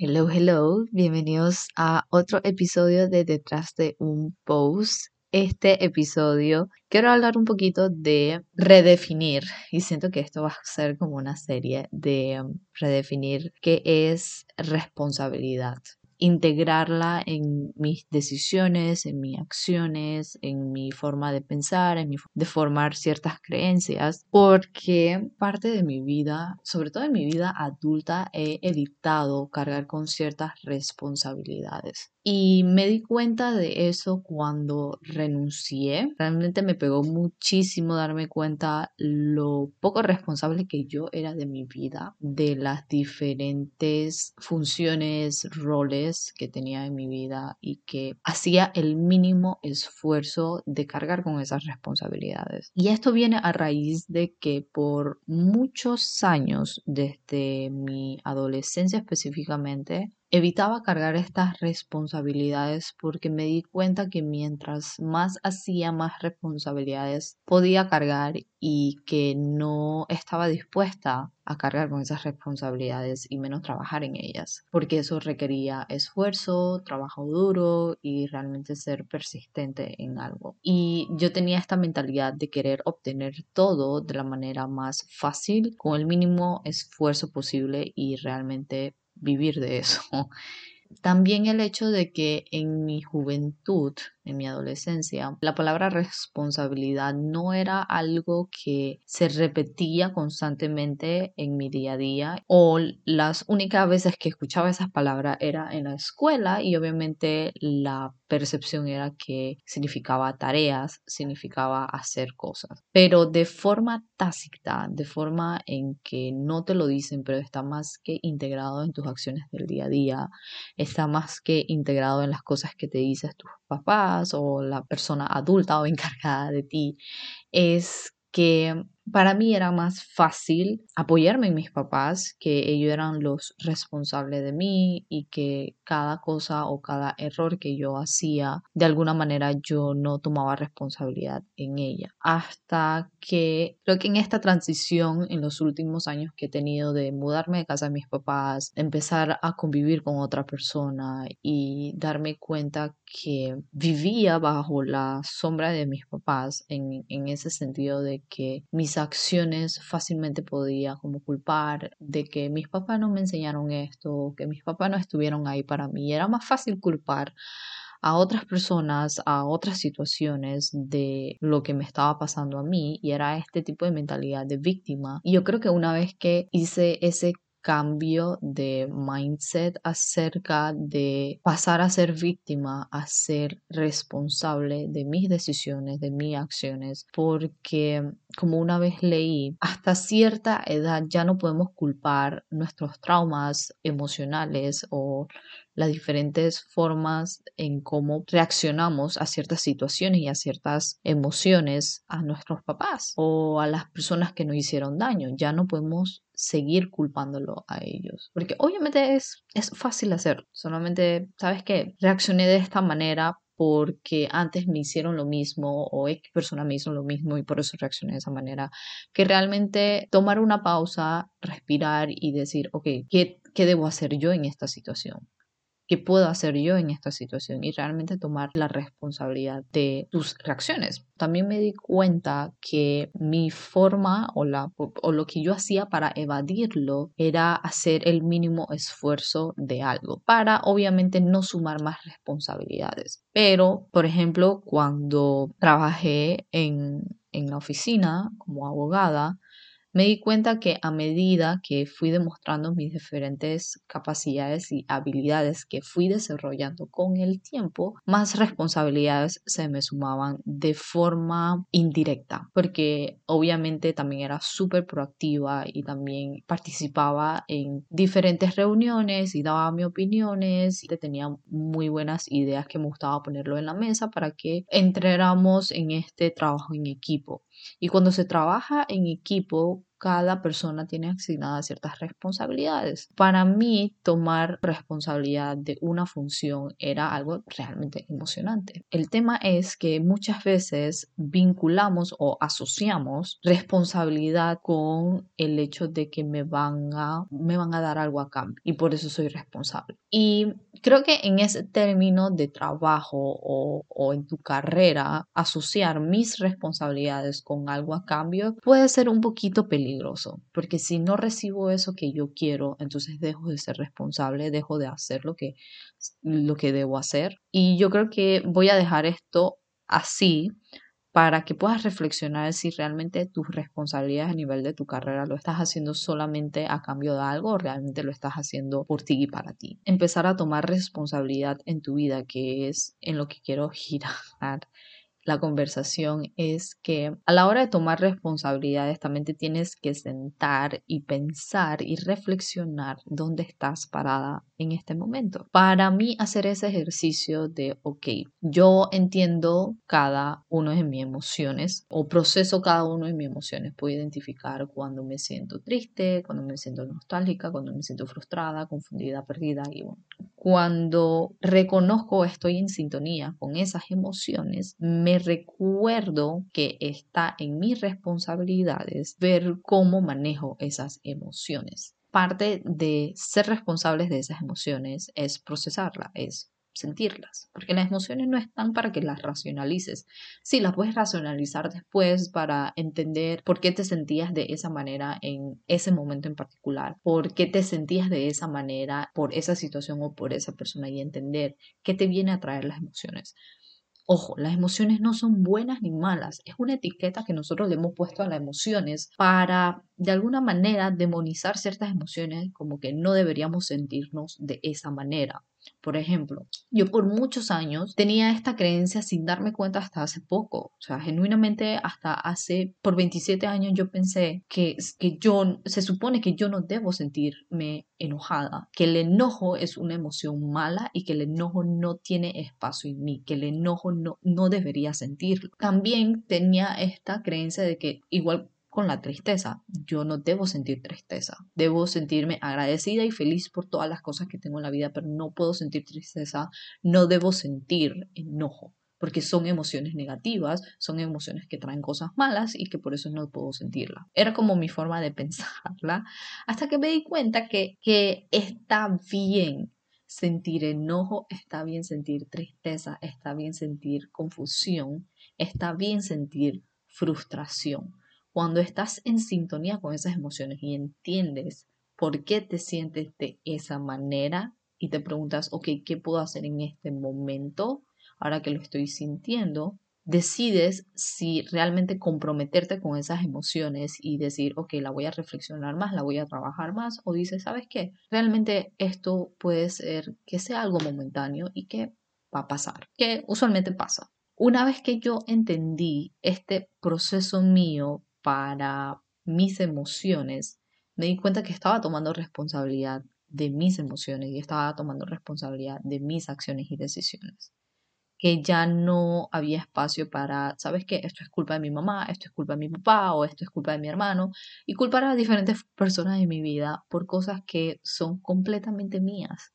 Hello, hello, bienvenidos a otro episodio de Detrás de un Post. Este episodio quiero hablar un poquito de redefinir y siento que esto va a ser como una serie de um, redefinir qué es responsabilidad integrarla en mis decisiones, en mis acciones, en mi forma de pensar, en mi de formar ciertas creencias, porque parte de mi vida, sobre todo en mi vida adulta, he evitado cargar con ciertas responsabilidades. Y me di cuenta de eso cuando renuncié. Realmente me pegó muchísimo darme cuenta lo poco responsable que yo era de mi vida, de las diferentes funciones, roles que tenía en mi vida y que hacía el mínimo esfuerzo de cargar con esas responsabilidades. Y esto viene a raíz de que por muchos años, desde mi adolescencia específicamente, Evitaba cargar estas responsabilidades porque me di cuenta que mientras más hacía más responsabilidades podía cargar y que no estaba dispuesta a cargar con esas responsabilidades y menos trabajar en ellas, porque eso requería esfuerzo, trabajo duro y realmente ser persistente en algo. Y yo tenía esta mentalidad de querer obtener todo de la manera más fácil, con el mínimo esfuerzo posible y realmente vivir de eso. También el hecho de que en mi juventud en mi adolescencia, la palabra responsabilidad no era algo que se repetía constantemente en mi día a día o las únicas veces que escuchaba esas palabras era en la escuela y obviamente la percepción era que significaba tareas, significaba hacer cosas, pero de forma tácita, de forma en que no te lo dicen, pero está más que integrado en tus acciones del día a día, está más que integrado en las cosas que te dices tus papás o la persona adulta o encargada de ti, es que para mí era más fácil apoyarme en mis papás, que ellos eran los responsables de mí y que cada cosa o cada error que yo hacía, de alguna manera yo no tomaba responsabilidad en ella. Hasta que creo que en esta transición, en los últimos años que he tenido de mudarme de casa de mis papás, empezar a convivir con otra persona y darme cuenta que vivía bajo la sombra de mis papás en, en ese sentido de que mis acciones fácilmente podía como culpar de que mis papás no me enseñaron esto, que mis papás no estuvieron ahí para mí. Era más fácil culpar a otras personas, a otras situaciones de lo que me estaba pasando a mí y era este tipo de mentalidad de víctima. Y yo creo que una vez que hice ese cambio de mindset acerca de pasar a ser víctima a ser responsable de mis decisiones, de mis acciones, porque como una vez leí, hasta cierta edad ya no podemos culpar nuestros traumas emocionales o las diferentes formas en cómo reaccionamos a ciertas situaciones y a ciertas emociones a nuestros papás o a las personas que nos hicieron daño. Ya no podemos seguir culpándolo a ellos. Porque obviamente es, es fácil hacerlo. Solamente, ¿sabes qué? Reaccioné de esta manera porque antes me hicieron lo mismo o X persona me hizo lo mismo y por eso reaccioné de esa manera. Que realmente tomar una pausa, respirar y decir, ok, ¿qué, qué debo hacer yo en esta situación? ¿Qué puedo hacer yo en esta situación? Y realmente tomar la responsabilidad de tus reacciones. También me di cuenta que mi forma o, o lo que yo hacía para evadirlo era hacer el mínimo esfuerzo de algo, para obviamente no sumar más responsabilidades. Pero, por ejemplo, cuando trabajé en, en la oficina como abogada, me di cuenta que a medida que fui demostrando mis diferentes capacidades y habilidades que fui desarrollando con el tiempo, más responsabilidades se me sumaban de forma indirecta, porque obviamente también era súper proactiva y también participaba en diferentes reuniones y daba mis opiniones y tenía muy buenas ideas que me gustaba ponerlo en la mesa para que entráramos en este trabajo en equipo. Y cuando se trabaja en equipo, cada persona tiene asignadas ciertas responsabilidades. Para mí, tomar responsabilidad de una función era algo realmente emocionante. El tema es que muchas veces vinculamos o asociamos responsabilidad con el hecho de que me van a, me van a dar algo a cambio y por eso soy responsable. Y creo que en ese término de trabajo o, o en tu carrera, asociar mis responsabilidades con algo a cambio puede ser un poquito peligroso porque si no recibo eso que yo quiero, entonces dejo de ser responsable, dejo de hacer lo que, lo que debo hacer. Y yo creo que voy a dejar esto así para que puedas reflexionar si realmente tus responsabilidades a nivel de tu carrera lo estás haciendo solamente a cambio de algo o realmente lo estás haciendo por ti y para ti. Empezar a tomar responsabilidad en tu vida, que es en lo que quiero girar la conversación es que a la hora de tomar responsabilidades también te tienes que sentar y pensar y reflexionar dónde estás parada en este momento. Para mí hacer ese ejercicio de, ok, yo entiendo cada uno de mis emociones o proceso cada uno de mis emociones. Puedo identificar cuando me siento triste, cuando me siento nostálgica, cuando me siento frustrada, confundida, perdida y bueno. Cuando reconozco estoy en sintonía con esas emociones, me recuerdo que está en mis responsabilidades ver cómo manejo esas emociones. Parte de ser responsables de esas emociones es procesarlas, es sentirlas, porque las emociones no están para que las racionalices. Sí, las puedes racionalizar después para entender por qué te sentías de esa manera en ese momento en particular, por qué te sentías de esa manera por esa situación o por esa persona y entender qué te viene a traer las emociones. Ojo, las emociones no son buenas ni malas, es una etiqueta que nosotros le hemos puesto a las emociones para de alguna manera demonizar ciertas emociones como que no deberíamos sentirnos de esa manera. Por ejemplo, yo por muchos años tenía esta creencia sin darme cuenta hasta hace poco. O sea, genuinamente hasta hace, por 27 años yo pensé que, que yo, se supone que yo no debo sentirme enojada, que el enojo es una emoción mala y que el enojo no tiene espacio en mí, que el enojo no, no debería sentirlo. También tenía esta creencia de que igual con la tristeza. Yo no debo sentir tristeza. Debo sentirme agradecida y feliz por todas las cosas que tengo en la vida, pero no puedo sentir tristeza. No debo sentir enojo, porque son emociones negativas, son emociones que traen cosas malas y que por eso no puedo sentirla. Era como mi forma de pensarla, hasta que me di cuenta que, que está bien sentir enojo, está bien sentir tristeza, está bien sentir confusión, está bien sentir frustración cuando estás en sintonía con esas emociones y entiendes por qué te sientes de esa manera y te preguntas, ok, ¿qué puedo hacer en este momento? Ahora que lo estoy sintiendo, decides si realmente comprometerte con esas emociones y decir, ok, la voy a reflexionar más, la voy a trabajar más, o dices, ¿sabes qué? Realmente esto puede ser que sea algo momentáneo y que va a pasar, que usualmente pasa. Una vez que yo entendí este proceso mío para mis emociones, me di cuenta que estaba tomando responsabilidad de mis emociones y estaba tomando responsabilidad de mis acciones y decisiones. Que ya no había espacio para, ¿sabes qué? Esto es culpa de mi mamá, esto es culpa de mi papá o esto es culpa de mi hermano. Y culpar a diferentes personas de mi vida por cosas que son completamente mías,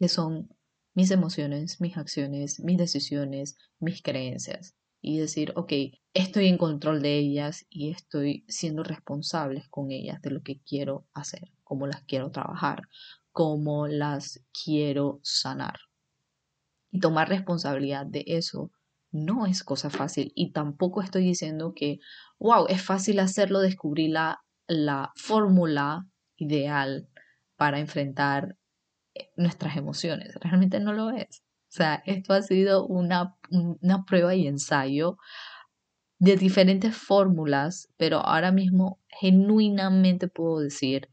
que son mis emociones, mis acciones, mis decisiones, mis creencias y decir, ok, estoy en control de ellas y estoy siendo responsable con ellas de lo que quiero hacer, cómo las quiero trabajar, cómo las quiero sanar. Y tomar responsabilidad de eso no es cosa fácil y tampoco estoy diciendo que, wow, es fácil hacerlo, descubrir la, la fórmula ideal para enfrentar eh, nuestras emociones. Realmente no lo es. O sea, esto ha sido una, una prueba y ensayo de diferentes fórmulas, pero ahora mismo genuinamente puedo decir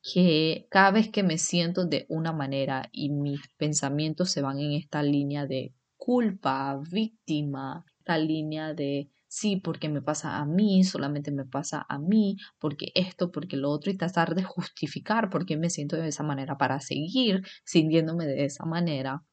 que cada vez que me siento de una manera y mis pensamientos se van en esta línea de culpa, víctima, esta línea de sí, porque me pasa a mí, solamente me pasa a mí, porque esto, porque lo otro, y tratar de justificar por qué me siento de esa manera para seguir sintiéndome de esa manera,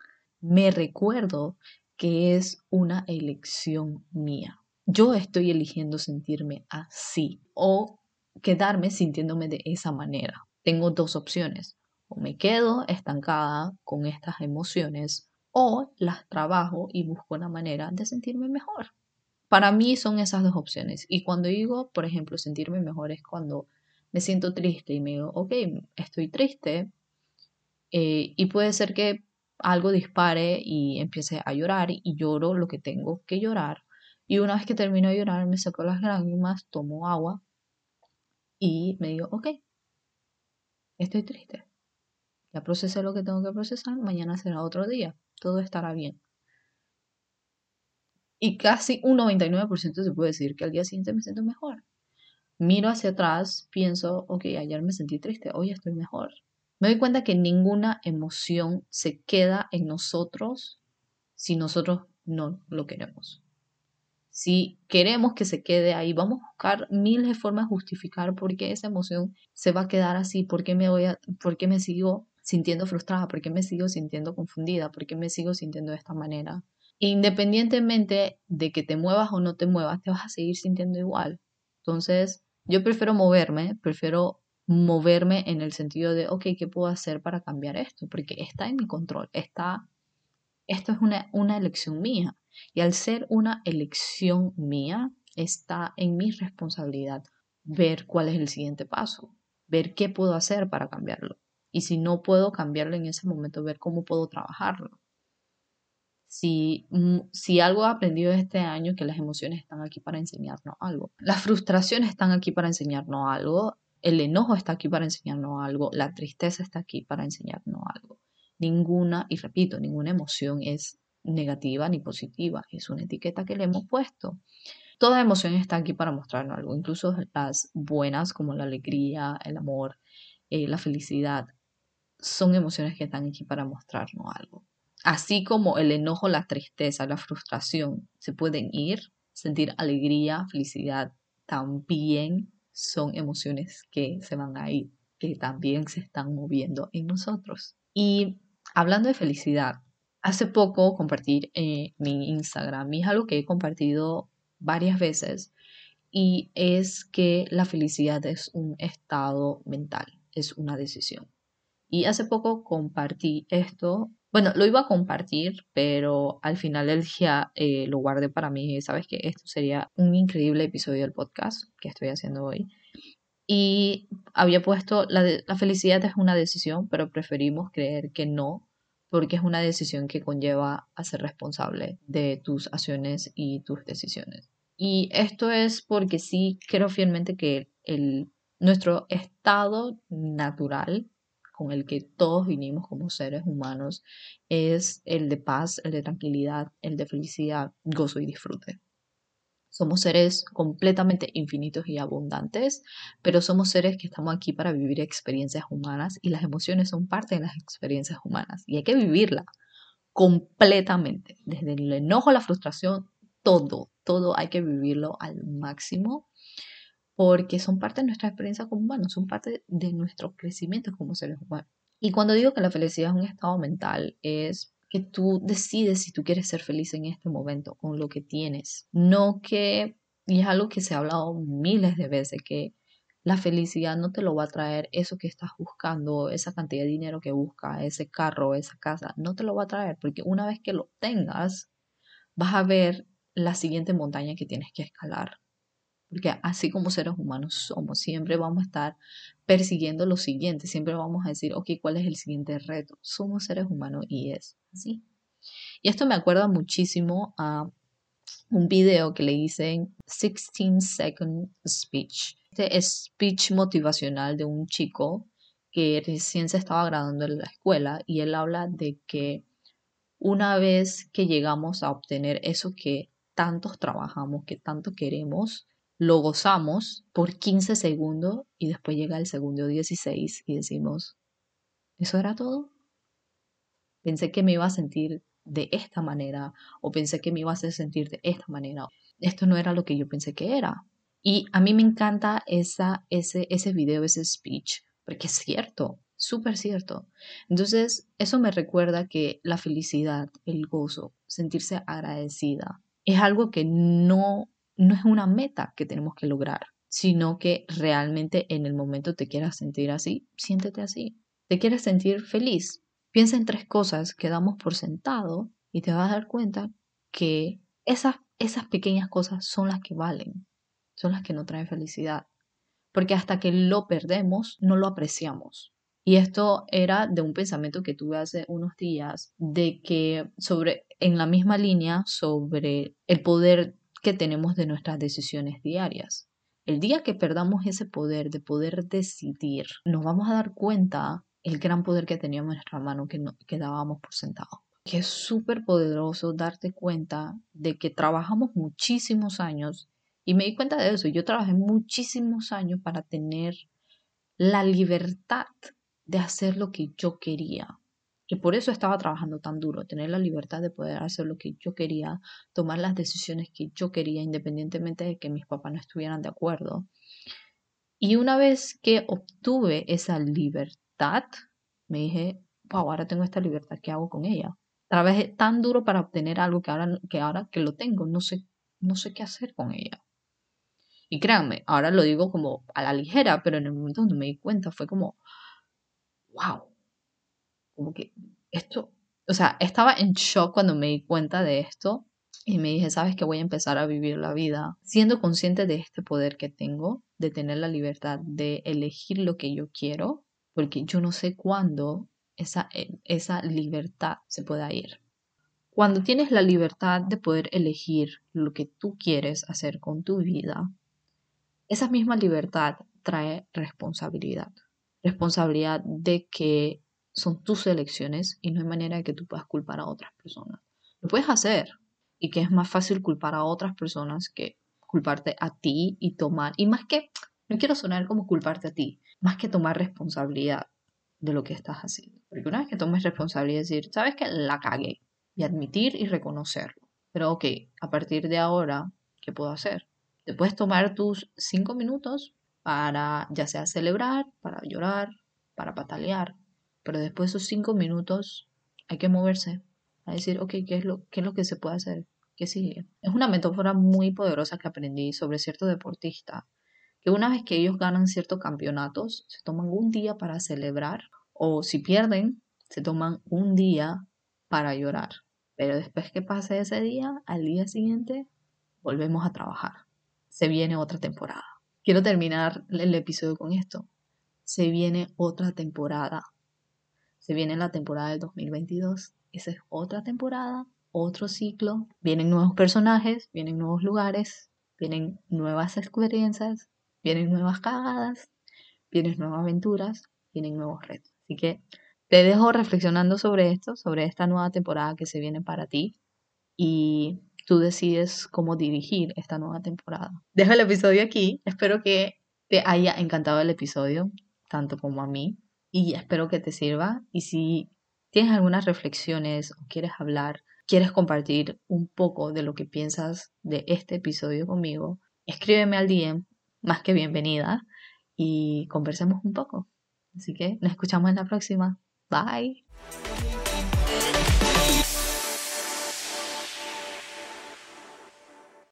me recuerdo que es una elección mía. yo estoy eligiendo sentirme así o quedarme sintiéndome de esa manera. Tengo dos opciones. O me quedo estancada con estas emociones o las trabajo y busco una manera de sentirme mejor. Para mí son esas dos opciones. Y cuando digo, por ejemplo, sentirme mejor es cuando me siento triste y me digo, ok, estoy triste. Eh, y puede ser que algo dispare y empiece a llorar y lloro lo que tengo que llorar. Y una vez que termino de llorar, me saco las lágrimas, tomo agua y me digo, ok, estoy triste. Ya procesé lo que tengo que procesar, mañana será otro día, todo estará bien. Y casi un 99% se puede decir que al día siguiente me siento mejor. Miro hacia atrás, pienso, ok, ayer me sentí triste, hoy estoy mejor. Me doy cuenta que ninguna emoción se queda en nosotros si nosotros no lo queremos. Si queremos que se quede ahí, vamos a buscar miles de formas de justificar por qué esa emoción se va a quedar así, por qué me, voy a, por me sigo sintiendo frustrada, por qué me sigo sintiendo confundida, por qué me sigo sintiendo de esta manera. Independientemente de que te muevas o no te muevas, te vas a seguir sintiendo igual. Entonces, yo prefiero moverme, prefiero moverme en el sentido de, ok, ¿qué puedo hacer para cambiar esto? Porque está en mi control, está, esto es una, una elección mía. Y al ser una elección mía, está en mi responsabilidad ver cuál es el siguiente paso, ver qué puedo hacer para cambiarlo. Y si no puedo cambiarlo en ese momento, ver cómo puedo trabajarlo. Si, mm, si algo he aprendido este año, que las emociones están aquí para enseñarnos algo. Las frustraciones están aquí para enseñarnos algo. El enojo está aquí para enseñarnos algo. La tristeza está aquí para enseñarnos algo. Ninguna, y repito, ninguna emoción es negativa ni positiva, es una etiqueta que le hemos puesto. Toda emoción está aquí para mostrarnos algo, incluso las buenas como la alegría, el amor, eh, la felicidad, son emociones que están aquí para mostrarnos algo. Así como el enojo, la tristeza, la frustración se pueden ir, sentir alegría, felicidad, también son emociones que se van a ir, que también se están moviendo en nosotros. Y hablando de felicidad, Hace poco compartí eh, mi Instagram y es algo que he compartido varias veces y es que la felicidad es un estado mental, es una decisión. Y hace poco compartí esto, bueno, lo iba a compartir, pero al final del día eh, lo guardé para mí. Sabes que esto sería un increíble episodio del podcast que estoy haciendo hoy. Y había puesto, la, felicidad es una decisión, pero preferimos creer que no, porque es una decisión que conlleva a ser responsable de tus acciones y tus decisiones. Y esto es porque sí creo fielmente que el, nuestro estado natural con el que todos vinimos como seres humanos es el de paz, el de tranquilidad, el de felicidad, gozo y disfrute. Somos seres completamente infinitos y abundantes, pero somos seres que estamos aquí para vivir experiencias humanas y las emociones son parte de las experiencias humanas y hay que vivirla completamente, desde el enojo la frustración, todo, todo hay que vivirlo al máximo porque son parte de nuestra experiencia como humanos, son parte de nuestro crecimiento como seres humanos. Y cuando digo que la felicidad es un estado mental, es que tú decides si tú quieres ser feliz en este momento con lo que tienes. No que, y es algo que se ha hablado miles de veces, que la felicidad no te lo va a traer eso que estás buscando, esa cantidad de dinero que buscas, ese carro, esa casa, no te lo va a traer, porque una vez que lo tengas, vas a ver la siguiente montaña que tienes que escalar. Porque así como seres humanos somos, siempre vamos a estar persiguiendo lo siguiente, siempre vamos a decir, ok, ¿cuál es el siguiente reto? Somos seres humanos y es así. Y esto me acuerda muchísimo a un video que le dicen 16 Second Speech. Este speech motivacional de un chico que recién se estaba graduando en la escuela y él habla de que una vez que llegamos a obtener eso que tantos trabajamos, que tanto queremos, lo gozamos por 15 segundos y después llega el segundo 16 y decimos, ¿eso era todo? Pensé que me iba a sentir de esta manera o pensé que me iba a hacer sentir de esta manera. Esto no era lo que yo pensé que era. Y a mí me encanta esa, ese, ese video, ese speech, porque es cierto, súper cierto. Entonces, eso me recuerda que la felicidad, el gozo, sentirse agradecida, es algo que no no es una meta que tenemos que lograr, sino que realmente en el momento te quieras sentir así, siéntete así. Te quieres sentir feliz. Piensa en tres cosas que damos por sentado y te vas a dar cuenta que esas, esas pequeñas cosas son las que valen, son las que nos traen felicidad. Porque hasta que lo perdemos, no lo apreciamos. Y esto era de un pensamiento que tuve hace unos días, de que sobre, en la misma línea, sobre el poder que tenemos de nuestras decisiones diarias. El día que perdamos ese poder de poder decidir, nos vamos a dar cuenta el gran poder que teníamos en nuestra mano que, no, que dábamos por sentado. Que es súper poderoso darte cuenta de que trabajamos muchísimos años y me di cuenta de eso. Yo trabajé muchísimos años para tener la libertad de hacer lo que yo quería. Que por eso estaba trabajando tan duro, tener la libertad de poder hacer lo que yo quería, tomar las decisiones que yo quería, independientemente de que mis papás no estuvieran de acuerdo. Y una vez que obtuve esa libertad, me dije, wow, ahora tengo esta libertad, ¿qué hago con ella? Trabajé tan duro para obtener algo que ahora que, ahora que lo tengo, no sé, no sé qué hacer con ella. Y créanme, ahora lo digo como a la ligera, pero en el momento donde me di cuenta fue como, wow, como que esto, o sea, estaba en shock cuando me di cuenta de esto y me dije, sabes que voy a empezar a vivir la vida siendo consciente de este poder que tengo, de tener la libertad de elegir lo que yo quiero, porque yo no sé cuándo esa, eh, esa libertad se pueda ir. Cuando tienes la libertad de poder elegir lo que tú quieres hacer con tu vida, esa misma libertad trae responsabilidad responsabilidad de que son tus elecciones y no hay manera de que tú puedas culpar a otras personas. Lo puedes hacer y que es más fácil culpar a otras personas que culparte a ti y tomar, y más que, no quiero sonar como culparte a ti, más que tomar responsabilidad de lo que estás haciendo. Porque una vez que tomes responsabilidad, decir, sabes que la cagué y admitir y reconocerlo. Pero ok, a partir de ahora, ¿qué puedo hacer? Te puedes tomar tus cinco minutos para ya sea celebrar, para llorar, para patalear, pero después de esos cinco minutos hay que moverse, a decir, ok, ¿qué es lo, qué es lo que se puede hacer? ¿Qué sigue? Es una metáfora muy poderosa que aprendí sobre cierto deportista, que una vez que ellos ganan ciertos campeonatos, se toman un día para celebrar, o si pierden, se toman un día para llorar. Pero después que pase ese día, al día siguiente, volvemos a trabajar. Se viene otra temporada. Quiero terminar el episodio con esto. Se viene otra temporada. Se viene la temporada del 2022. Esa es otra temporada, otro ciclo. Vienen nuevos personajes, vienen nuevos lugares, vienen nuevas experiencias, vienen nuevas cagadas, vienen nuevas aventuras, vienen nuevos retos. Así que te dejo reflexionando sobre esto, sobre esta nueva temporada que se viene para ti. Y tú decides cómo dirigir esta nueva temporada. Dejo el episodio aquí. Espero que te haya encantado el episodio, tanto como a mí, y espero que te sirva. Y si tienes algunas reflexiones o quieres hablar, quieres compartir un poco de lo que piensas de este episodio conmigo, escríbeme al DM, más que bienvenida, y conversemos un poco. Así que nos escuchamos en la próxima. Bye.